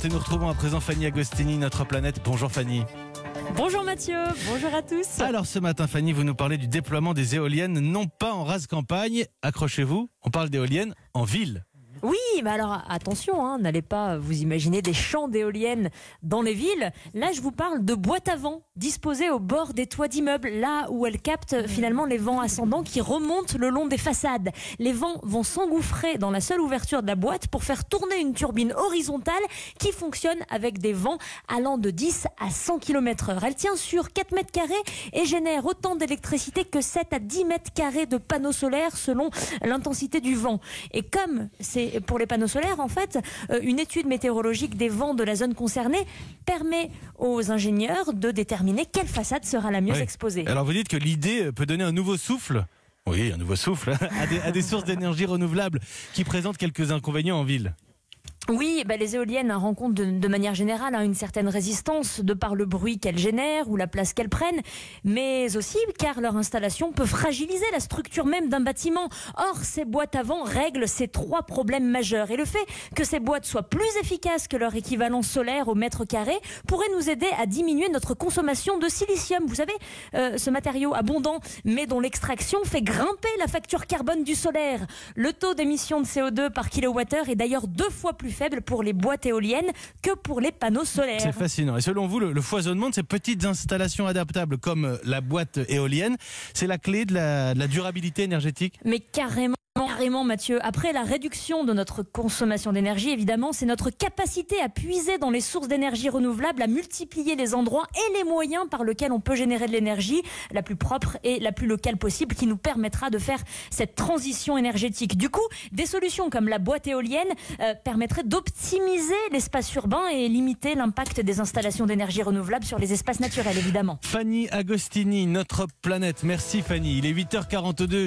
et nous retrouvons à présent Fanny Agostini, notre planète. Bonjour Fanny. Bonjour Mathieu, bonjour à tous. Alors ce matin Fanny, vous nous parlez du déploiement des éoliennes, non pas en rase campagne, accrochez-vous, on parle d'éoliennes en ville. Oui, mais alors attention, hein, n'allez pas vous imaginer des champs d'éoliennes dans les villes. Là, je vous parle de boîtes à vent disposées au bord des toits d'immeubles, là où elles captent finalement les vents ascendants qui remontent le long des façades. Les vents vont s'engouffrer dans la seule ouverture de la boîte pour faire tourner une turbine horizontale qui fonctionne avec des vents allant de 10 à 100 km heure. Elle tient sur 4 mètres carrés et génère autant d'électricité que 7 à 10 mètres carrés de panneaux solaires selon l'intensité du vent. Et comme c'est pour les panneaux solaires, en fait, euh, une étude météorologique des vents de la zone concernée permet aux ingénieurs de déterminer quelle façade sera la mieux Oui. exposée. Alors vous dites que l'idée peut donner un nouveau souffle. Oui, un nouveau souffle à des, à des sources d'énergie renouvelables qui présentent quelques inconvénients en ville. Oui, bah, les éoliennes rencontrent de, de manière générale hein, une certaine résistance de par le bruit qu'elles génèrent ou la place qu'elles prennent, mais aussi car leur installation peut fragiliser la structure même d'un bâtiment. Or, ces boîtes à vent règlent ces trois problèmes majeurs et le fait que ces boîtes soient plus efficaces que leur équivalent solaire au mètre carré pourrait nous aider à diminuer notre consommation de silicium. Vous savez, euh, ce matériau abondant mais dont l'extraction fait grimper la facture carbone du solaire. Le taux d'émission de CO2 par kilowattheure est d'ailleurs deux fois plus faible pour les boîtes éoliennes que pour les panneaux solaires. C'est fascinant. Et selon vous, le, le foisonnement de ces petites installations adaptables comme la boîte éolienne, c'est la clé de la, de la durabilité énergétique? Mais carrément. Carrément Mathieu, après la réduction de notre consommation d'énergie, évidemment, c'est notre capacité à puiser dans les sources d'énergie renouvelables, à multiplier les endroits et les moyens par lesquels on peut générer de l'énergie la plus propre et la plus locale possible qui nous permettra de faire cette transition énergétique. Du coup, des solutions comme la boîte éolienne euh, permettraient d'optimiser l'espace urbain et limiter l'impact des installations d'énergie renouvelable sur les espaces naturels, évidemment. Fanny Agostini, notre planète. Merci Fanny. Il est 8h42.